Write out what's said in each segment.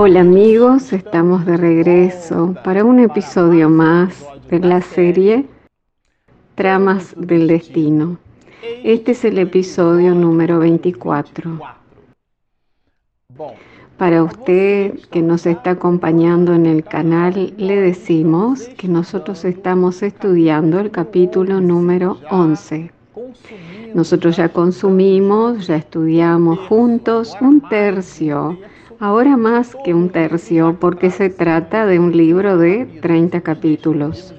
Hola amigos, estamos de regreso para un episodio más de la serie Tramas del Destino. Este es el episodio número 24. Para usted que nos está acompañando en el canal, le decimos que nosotros estamos estudiando el capítulo número 11. Nosotros ya consumimos, ya estudiamos juntos un tercio Ahora más que un tercio, porque se trata de un libro de 30 capítulos.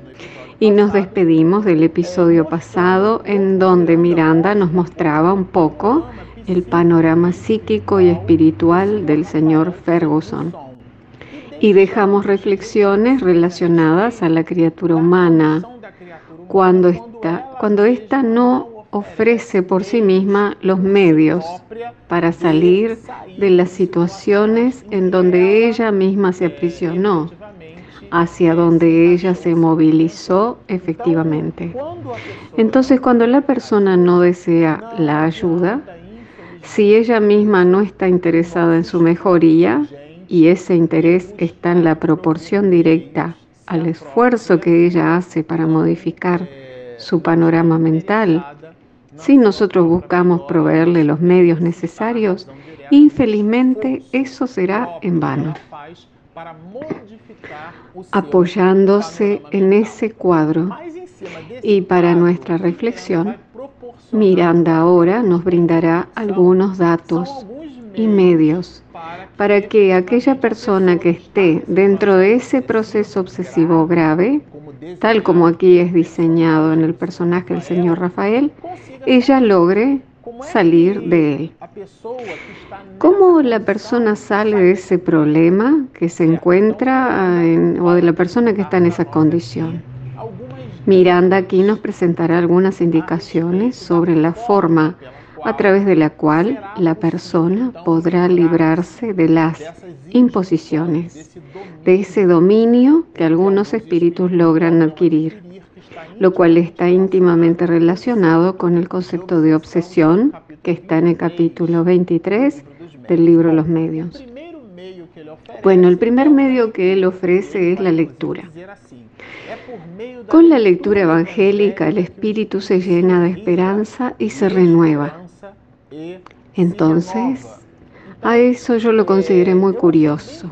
Y nos despedimos del episodio pasado en donde Miranda nos mostraba un poco el panorama psíquico y espiritual del señor Ferguson. Y dejamos reflexiones relacionadas a la criatura humana cuando esta, cuando esta no ofrece por sí misma los medios para salir de las situaciones en donde ella misma se aprisionó, hacia donde ella se movilizó efectivamente. Entonces, cuando la persona no desea la ayuda, si ella misma no está interesada en su mejoría y ese interés está en la proporción directa al esfuerzo que ella hace para modificar su panorama mental, si nosotros buscamos proveerle los medios necesarios, infelizmente eso será en vano. Apoyándose en ese cuadro y para nuestra reflexión, Miranda ahora nos brindará algunos datos y medios para que aquella persona que esté dentro de ese proceso obsesivo grave, tal como aquí es diseñado en el personaje del señor Rafael, ella logre salir de él. ¿Cómo la persona sale de ese problema que se encuentra o de la persona que está en esa condición? Miranda aquí nos presentará algunas indicaciones sobre la forma a través de la cual la persona podrá librarse de las imposiciones, de ese dominio que algunos espíritus logran adquirir, lo cual está íntimamente relacionado con el concepto de obsesión que está en el capítulo 23 del libro Los Medios. Bueno, el primer medio que él ofrece es la lectura. Con la lectura evangélica el espíritu se llena de esperanza y se renueva. Entonces, a eso yo lo consideré muy curioso,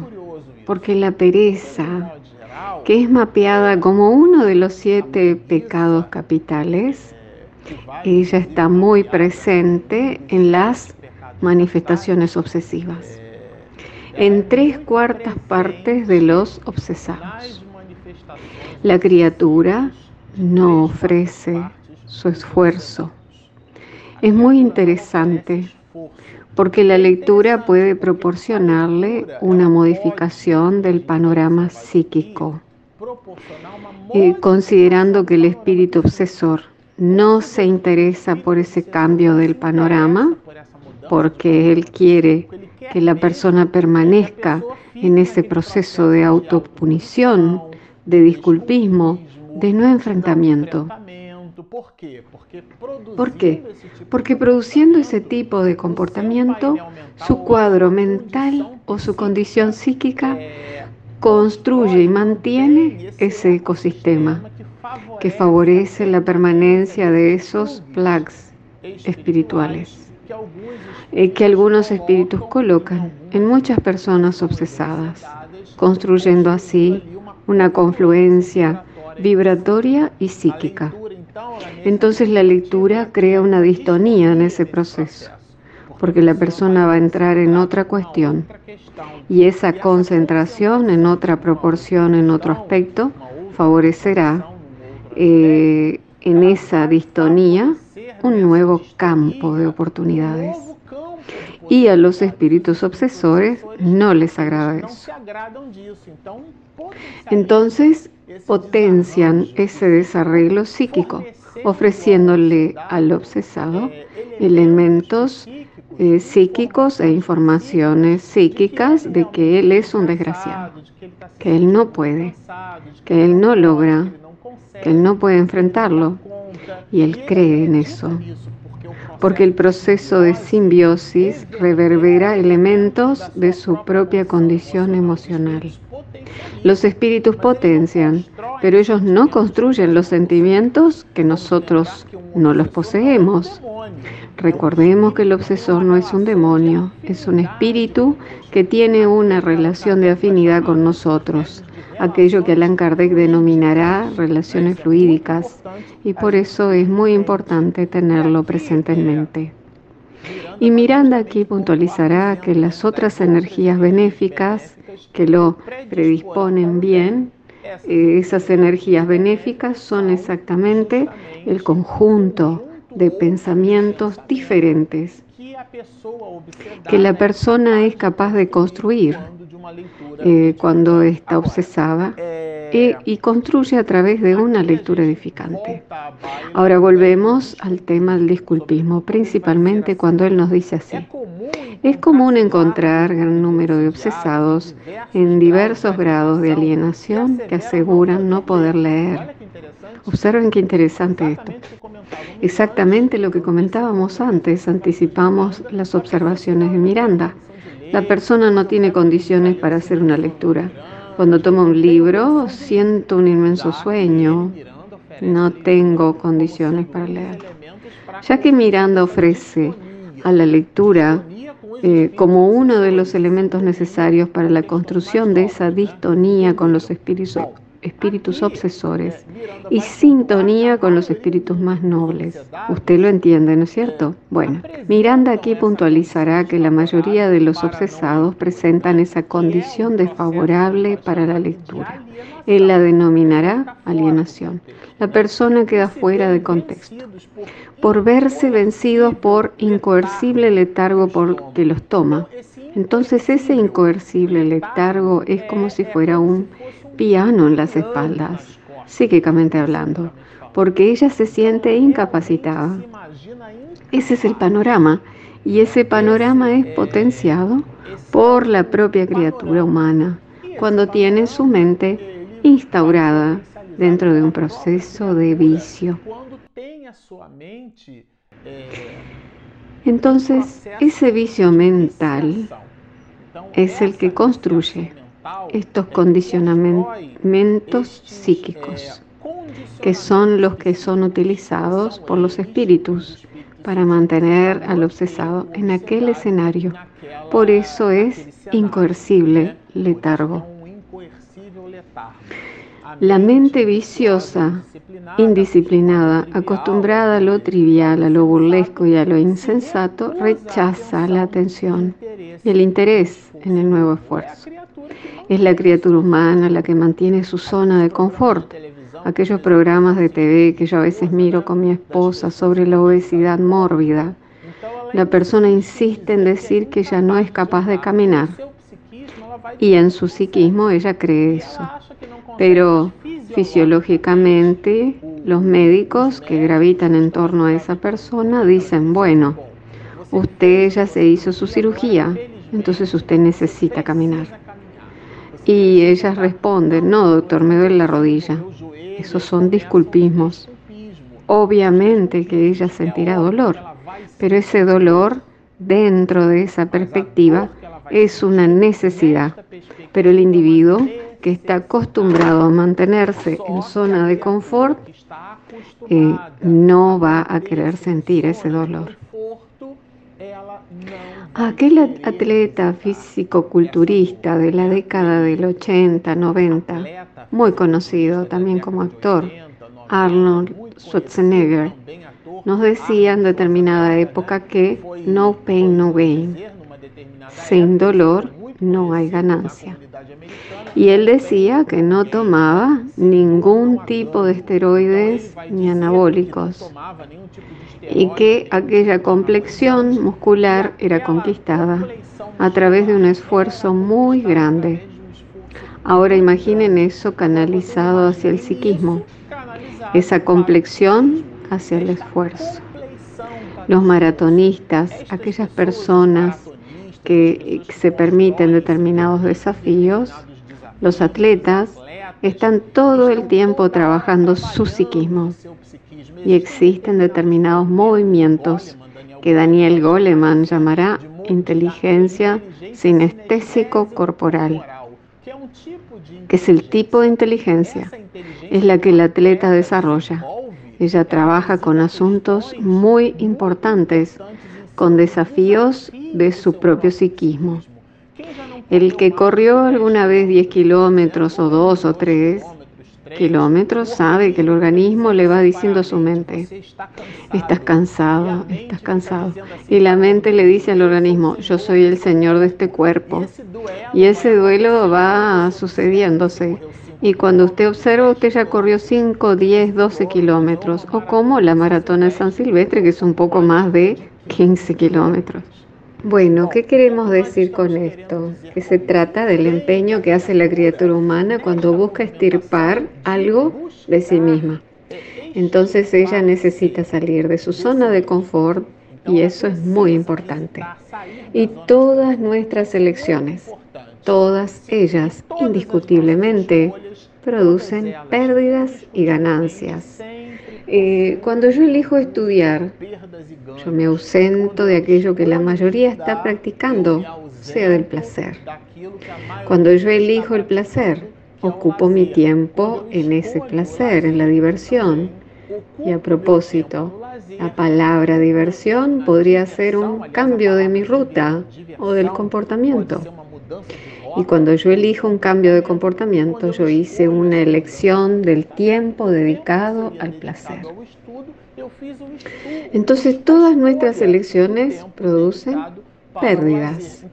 porque la pereza, que es mapeada como uno de los siete pecados capitales, ella está muy presente en las manifestaciones obsesivas, en tres cuartas partes de los obsesados. La criatura no ofrece su esfuerzo es muy interesante porque la lectura puede proporcionarle una modificación del panorama psíquico, eh, considerando que el espíritu obsesor no se interesa por ese cambio del panorama, porque él quiere que la persona permanezca en ese proceso de autopunición, de disculpismo, de no enfrentamiento. ¿Por qué? Porque produciendo ese tipo de comportamiento, su cuadro mental o su condición psíquica construye y mantiene ese ecosistema que favorece la permanencia de esos plags espirituales eh, que algunos espíritus colocan en muchas personas obsesadas, construyendo así una confluencia vibratoria y psíquica. Entonces la lectura crea una distonía en ese proceso, porque la persona va a entrar en otra cuestión y esa concentración en otra proporción, en otro aspecto, favorecerá eh, en esa distonía un nuevo campo de oportunidades. Y a los espíritus obsesores no les agrada eso. Entonces potencian ese desarreglo psíquico, ofreciéndole al obsesado elementos eh, psíquicos e informaciones psíquicas de que él es un desgraciado, que él no puede, que él no logra, que él no puede enfrentarlo. Y él cree en eso, porque el proceso de simbiosis reverbera elementos de su propia condición emocional. Los espíritus potencian, pero ellos no construyen los sentimientos que nosotros no los poseemos. Recordemos que el obsesor no es un demonio, es un espíritu que tiene una relación de afinidad con nosotros, aquello que Allan Kardec denominará relaciones fluídicas, y por eso es muy importante tenerlo presente en mente. Y Miranda aquí puntualizará que las otras energías benéficas que lo predisponen bien, esas energías benéficas son exactamente el conjunto de pensamientos diferentes que la persona es capaz de construir eh, cuando está obsesada y construye a través de una lectura edificante. Ahora volvemos al tema del disculpismo, principalmente cuando él nos dice así. Es común encontrar gran número de obsesados en diversos grados de alienación que aseguran no poder leer. Observen qué interesante esto. Exactamente lo que comentábamos antes, anticipamos las observaciones de Miranda. La persona no tiene condiciones para hacer una lectura. Cuando tomo un libro, siento un inmenso sueño. No tengo condiciones para leer. Ya que Miranda ofrece a la lectura eh, como uno de los elementos necesarios para la construcción de esa distonía con los espíritus espíritus obsesores y sintonía con los espíritus más nobles. Usted lo entiende, ¿no es cierto? Bueno, Miranda aquí puntualizará que la mayoría de los obsesados presentan esa condición desfavorable para la lectura. Él la denominará alienación. La persona queda fuera de contexto. Por verse vencidos por incoercible letargo que los toma. Entonces ese incoercible letargo es como si fuera un piano en las espaldas, psíquicamente hablando, porque ella se siente incapacitada. Ese es el panorama y ese panorama es potenciado por la propia criatura humana cuando tiene su mente instaurada dentro de un proceso de vicio. Entonces, ese vicio mental es el que construye estos condicionamientos psíquicos, que son los que son utilizados por los espíritus para mantener al obsesado en aquel escenario. Por eso es incoercible letargo. La mente viciosa, indisciplinada, acostumbrada a lo trivial, a lo burlesco y a lo insensato, rechaza la atención y el interés en el nuevo esfuerzo. Es la criatura humana la que mantiene su zona de confort. Aquellos programas de TV que yo a veces miro con mi esposa sobre la obesidad mórbida. La persona insiste en decir que ella no es capaz de caminar. Y en su psiquismo ella cree eso. Pero fisiológicamente los médicos que gravitan en torno a esa persona dicen, bueno, usted ya se hizo su cirugía, entonces usted necesita caminar. Y ellas responden, no, doctor, me duele la rodilla. Esos son disculpismos. Obviamente que ella sentirá dolor, pero ese dolor dentro de esa perspectiva es una necesidad. Pero el individuo que está acostumbrado a mantenerse en zona de confort eh, no va a querer sentir ese dolor. Aquel atleta físico-culturista de la década del 80, 90, muy conocido también como actor, Arnold Schwarzenegger, nos decía en determinada época que no pain, no gain. Sin dolor no hay ganancia. Y él decía que no tomaba ningún tipo de esteroides ni anabólicos y que aquella complexión muscular era conquistada a través de un esfuerzo muy grande. Ahora imaginen eso canalizado hacia el psiquismo, esa complexión hacia el esfuerzo. Los maratonistas, aquellas personas que se permiten determinados desafíos, los atletas están todo el tiempo trabajando su psiquismo y existen determinados movimientos que Daniel Goleman llamará inteligencia sinestésico corporal, que es el tipo de inteligencia, es la que el atleta desarrolla. Ella trabaja con asuntos muy importantes, con desafíos de su propio psiquismo. El que corrió alguna vez 10 kilómetros o 2 o 3 kilómetros sabe que el organismo le va diciendo a su mente, estás cansado, estás cansado. Y la mente le dice al organismo, yo soy el señor de este cuerpo. Y ese duelo va sucediéndose. Y cuando usted observa, usted ya corrió 5, 10, 12 kilómetros, o como la maratona de San Silvestre, que es un poco más de 15 kilómetros. Bueno, ¿qué queremos decir con esto? Que se trata del empeño que hace la criatura humana cuando busca estirpar algo de sí misma. Entonces ella necesita salir de su zona de confort y eso es muy importante. Y todas nuestras elecciones, todas ellas indiscutiblemente, producen pérdidas y ganancias. Eh, cuando yo elijo estudiar, yo me ausento de aquello que la mayoría está practicando, sea del placer. Cuando yo elijo el placer, ocupo mi tiempo en ese placer, en la diversión. Y a propósito, la palabra diversión podría ser un cambio de mi ruta o del comportamiento. Y cuando yo elijo un cambio de comportamiento, yo hice una elección del tiempo dedicado al placer. Entonces todas nuestras elecciones producen pérdidas.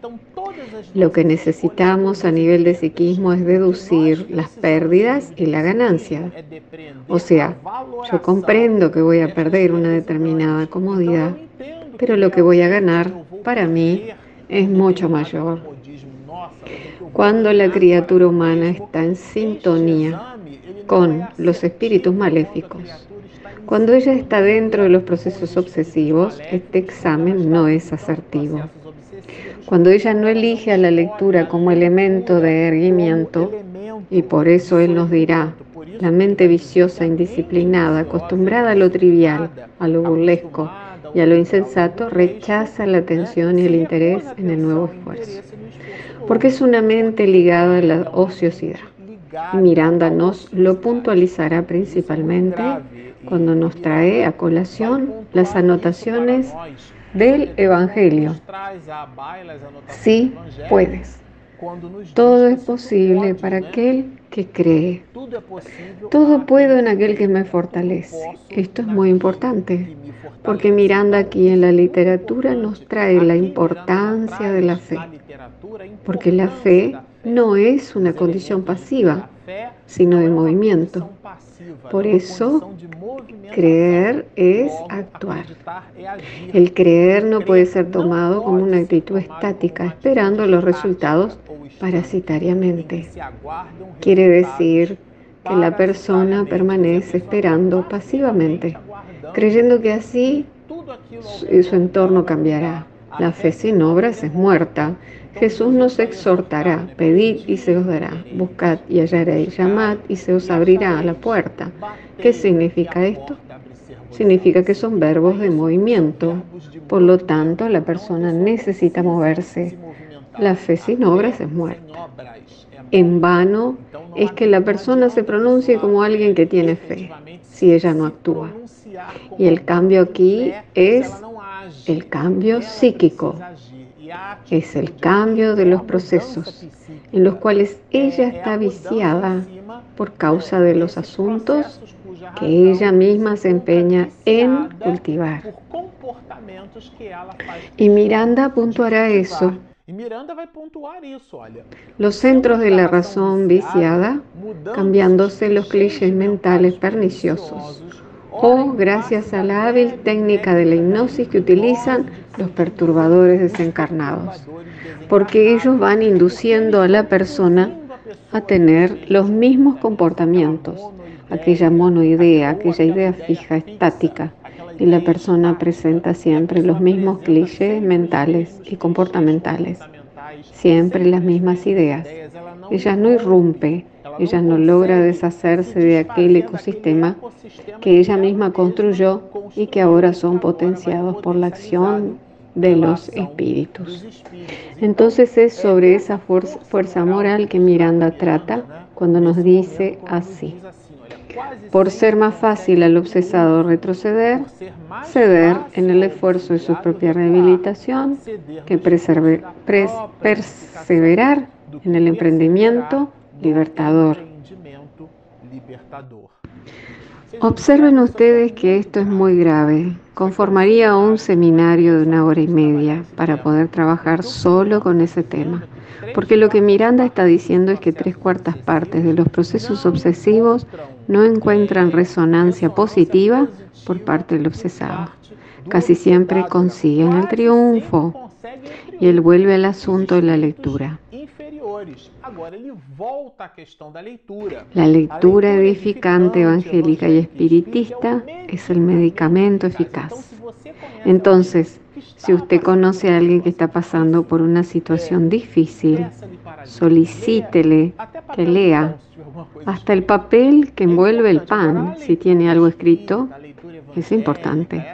Lo que necesitamos a nivel de psiquismo es deducir las pérdidas y la ganancia. O sea, yo comprendo que voy a perder una determinada comodidad, pero lo que voy a ganar para mí es mucho mayor. Cuando la criatura humana está en sintonía con los espíritus maléficos, cuando ella está dentro de los procesos obsesivos, este examen no es asertivo. Cuando ella no elige a la lectura como elemento de erguimiento, y por eso Él nos dirá, la mente viciosa, indisciplinada, acostumbrada a lo trivial, a lo burlesco y a lo insensato, rechaza la atención y el interés en el nuevo esfuerzo porque es una mente ligada a la ociosidad. Miranda nos lo puntualizará principalmente cuando nos trae a colación las anotaciones del Evangelio. Sí puedes. Todo es posible para aquel que cree. Todo puedo en aquel que me fortalece. Esto es muy importante, porque Miranda aquí en la literatura nos trae la importancia de la fe, porque la fe no es una condición pasiva, sino de movimiento. Por eso, creer es actuar. El creer no puede ser tomado como una actitud estática, esperando los resultados parasitariamente. Quiere decir que la persona permanece esperando pasivamente, creyendo que así su, entorno cambiará. La fe sin obras es muerta. Jesús nos exhortará, pedid y se os dará, buscad y hallaréis, llamad y se os abrirá la puerta. ¿Qué significa esto? Significa que son verbos de movimiento. Por lo tanto, la persona necesita moverse. La fe sin obras es muerta. En vano es que la persona se pronuncie como alguien que tiene fe, si ella no actúa. Y el cambio aquí es el cambio psíquico, es el cambio de los procesos en los cuales ella está viciada por causa de los asuntos que ella misma se empeña en cultivar. Y Miranda puntuará eso los centros de la razón viciada, cambiándose los clichés mentales perniciosos, o gracias a la hábil técnica de la hipnosis que utilizan los perturbadores desencarnados, porque ellos van induciendo a la persona a tener los mismos comportamientos, aquella monoidea, aquella idea fija, estática, y la persona presenta siempre los mismos clichés mentales y comportamentales, siempre las mismas ideas. ella no irrumpe, ella no logra deshacerse de aquel ecosistema que ella misma construyó y que ahora son potenciados por la acción de los espíritus. Entonces es sobre esa fuerza moral que Miranda trata cuando nos dice así. Por ser más fácil al obsesado retroceder, ceder en el esfuerzo de su propia rehabilitación, que perseverar en el emprendimiento libertador. Observen ustedes que esto es muy grave. Conformaría un seminario de una hora y media para poder trabajar solo con ese tema. Porque lo que Miranda está diciendo es que tres cuartas partes de los procesos obsesivos no encuentran resonancia positiva por parte del obsesado. Casi siempre consiguen el triunfo y él vuelve al asunto de la lectura. La lectura edificante, evangélica y espiritista es el medicamento eficaz. Entonces, si usted conoce a alguien que está pasando por una situación difícil, solicítele que lea. hasta el papel que envuelve el pan, si tiene algo escrito, es importante.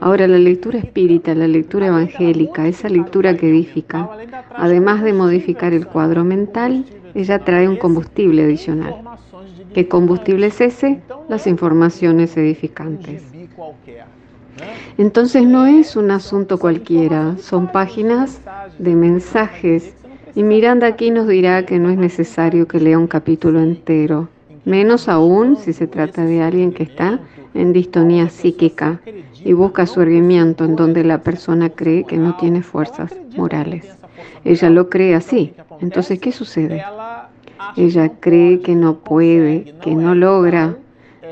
Ahora, la lectura espírita, la lectura evangélica, esa lectura que edifica, además de modificar el cuadro mental, ella trae un combustible adicional. ¿Qué combustible es ese? Las informaciones edificantes. Entonces no es un asunto cualquiera, son páginas de mensajes. Y Miranda aquí nos dirá que no es necesario que lea un capítulo entero, menos aún si se trata de alguien que está en distonía psíquica y busca su erguimiento en donde la persona cree que no tiene fuerzas morales. Ella lo cree así. Entonces, ¿qué sucede? Ella cree que no puede, que no logra.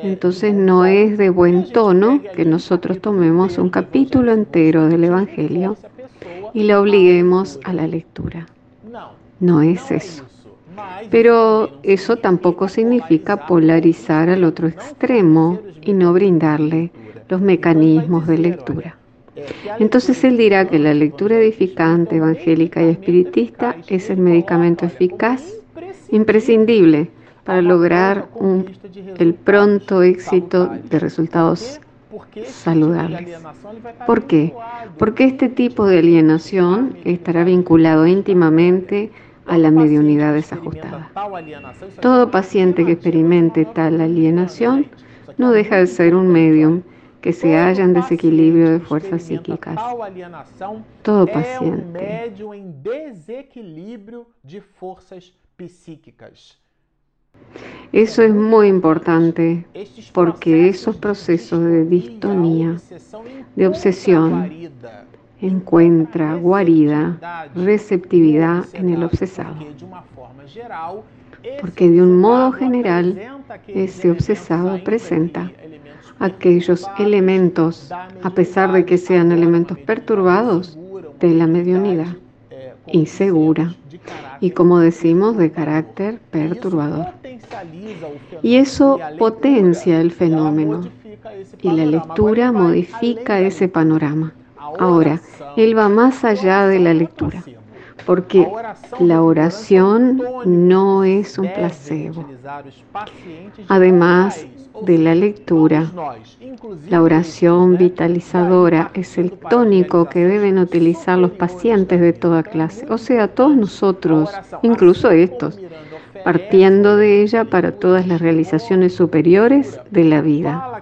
Entonces no es de buen tono que nosotros tomemos un capítulo entero del Evangelio y la obliguemos a la lectura. No es eso. Pero eso tampoco significa polarizar al otro extremo y no brindarle los mecanismos de lectura. Entonces él dirá que la lectura edificante, evangélica y espiritista es el medicamento eficaz, imprescindible para lograr el pronto éxito de resultados saludables. ¿Por qué? Porque este tipo de alienación estará vinculado íntimamente a la mediunidad desajustada. Todo paciente que experimente tal alienación no deja de ser un medium que se halla en desequilibrio de fuerzas psíquicas. Todo paciente. Eso es muy importante porque esos procesos de distonía, de obsesión, encuentra guarida, receptividad en el obsesado. Porque de un modo general, ese obsesado presenta aquellos elementos, a pesar de que sean elementos perturbados, de la mediunidad, insegura y, como decimos, de carácter perturbador. Y eso potencia el fenómeno y la lectura modifica ese panorama. Ahora, él va más allá de la lectura, porque la oración no es un placebo. Además de la lectura, la oración vitalizadora es el tónico que deben utilizar los pacientes de toda clase, o sea, todos nosotros, incluso estos, partiendo de ella para todas las realizaciones superiores de la vida.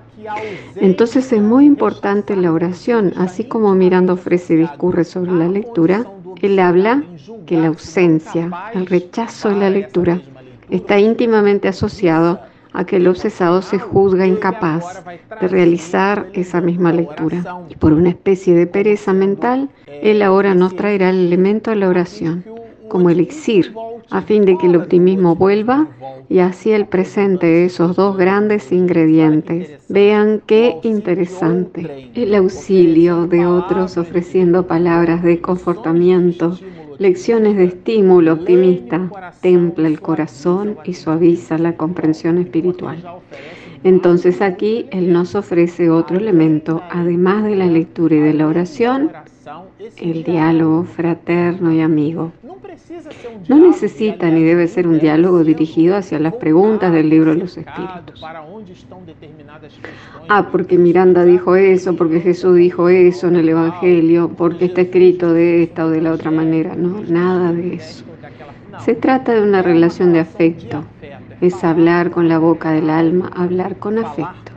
Entonces es muy importante la oración, así como Miranda ofrece y discurre sobre la lectura, él habla que la ausencia, el rechazo de la lectura, está íntimamente asociado a que el obsesado se juzga incapaz de realizar esa misma lectura. Y por una especie de pereza mental, él ahora nos traerá el elemento de la oración como elixir, a fin de que el optimismo vuelva y así el presente de esos dos grandes ingredientes. Vean qué interesante. El auxilio de otros ofreciendo palabras de confortamiento, lecciones de estímulo optimista, templa el corazón y suaviza la comprensión espiritual. Entonces aquí Él nos ofrece otro elemento, además de la lectura y de la oración, el diálogo fraterno y amigo. No necesita ni debe ser un diálogo dirigido hacia las preguntas del libro de los espíritus. Ah, porque Miranda dijo eso, porque Jesús dijo eso en el Evangelio, porque está escrito de esta o de la otra manera. No, nada de eso. Se trata de una relación de afecto. Es hablar con la boca del alma, hablar con afecto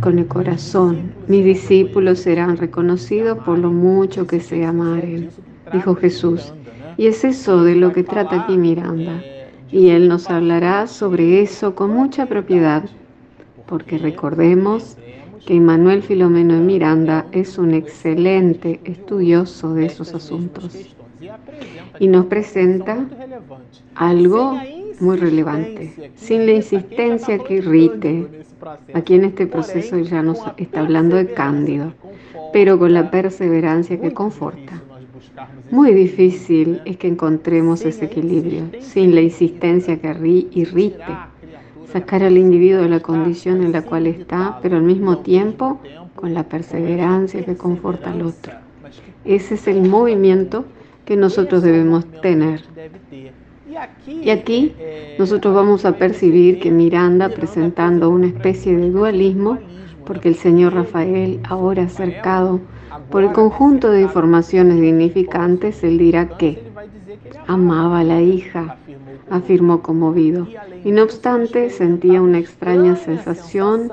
con el corazón. Mis discípulos serán reconocidos por lo mucho que se amaren, dijo Jesús. Y es eso de lo que trata aquí Miranda. Y Él nos hablará sobre eso con mucha propiedad, porque recordemos que Immanuel Filomeno de Miranda es un excelente estudioso de esos asuntos y nos presenta algo muy relevante, sin la insistencia que irrite. Aquí en este proceso ya nos está hablando de Cándido, pero con la perseverancia que conforta. Muy difícil es que encontremos ese equilibrio, sin la insistencia que irrite, sacar al individuo de la condición en la cual está, pero al mismo tiempo con la perseverancia que conforta al otro. Ese es el movimiento que nosotros debemos tener. Y aquí nosotros vamos a percibir que Miranda presentando una especie de dualismo, porque el señor Rafael, ahora acercado por el conjunto de informaciones dignificantes, él dirá que amaba a la hija, afirmó conmovido, y no obstante sentía una extraña sensación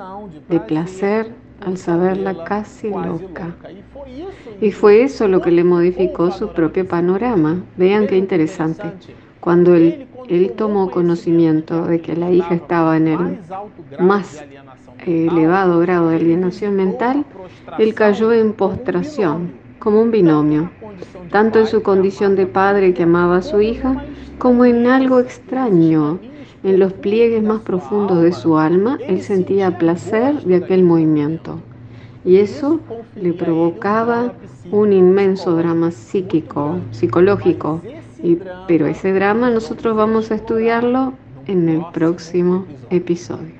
de placer al saberla casi loca. Y fue eso lo que le modificó su propio panorama. Vean qué interesante. Cuando él, tomó conocimiento de que la hija estaba en el más elevado grado de alienación mental, él cayó en postración, como un binomio, tanto en su condición de padre que amaba a su hija, como en algo extraño. En los pliegues más profundos de su alma, él sentía placer de aquel movimiento. Y eso le provocaba un inmenso drama psíquico, psicológico, pero ese drama nosotros vamos a estudiarlo en el próximo episodio.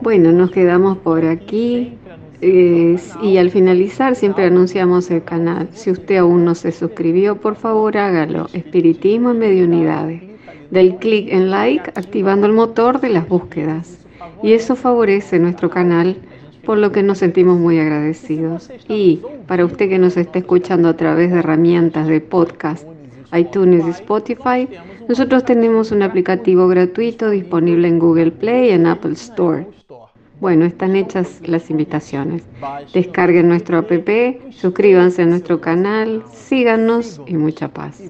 Bueno, nos quedamos por aquí y al finalizar siempre anunciamos el canal. Si usted aún no se suscribió, por favor hágalo. Espiritismo en Mediunidades. Del clic en like activando el motor de las búsquedas. Y eso favorece nuestro canal, por lo que nos sentimos muy agradecidos. Y para usted que nos está escuchando a través de herramientas de podcast, iTunes y Spotify, nosotros tenemos un aplicativo gratuito disponible en Google Play y en Apple Store. Bueno, están hechas las invitaciones. Descarguen nuestro app, suscríbanse a nuestro canal, síganos y mucha paz.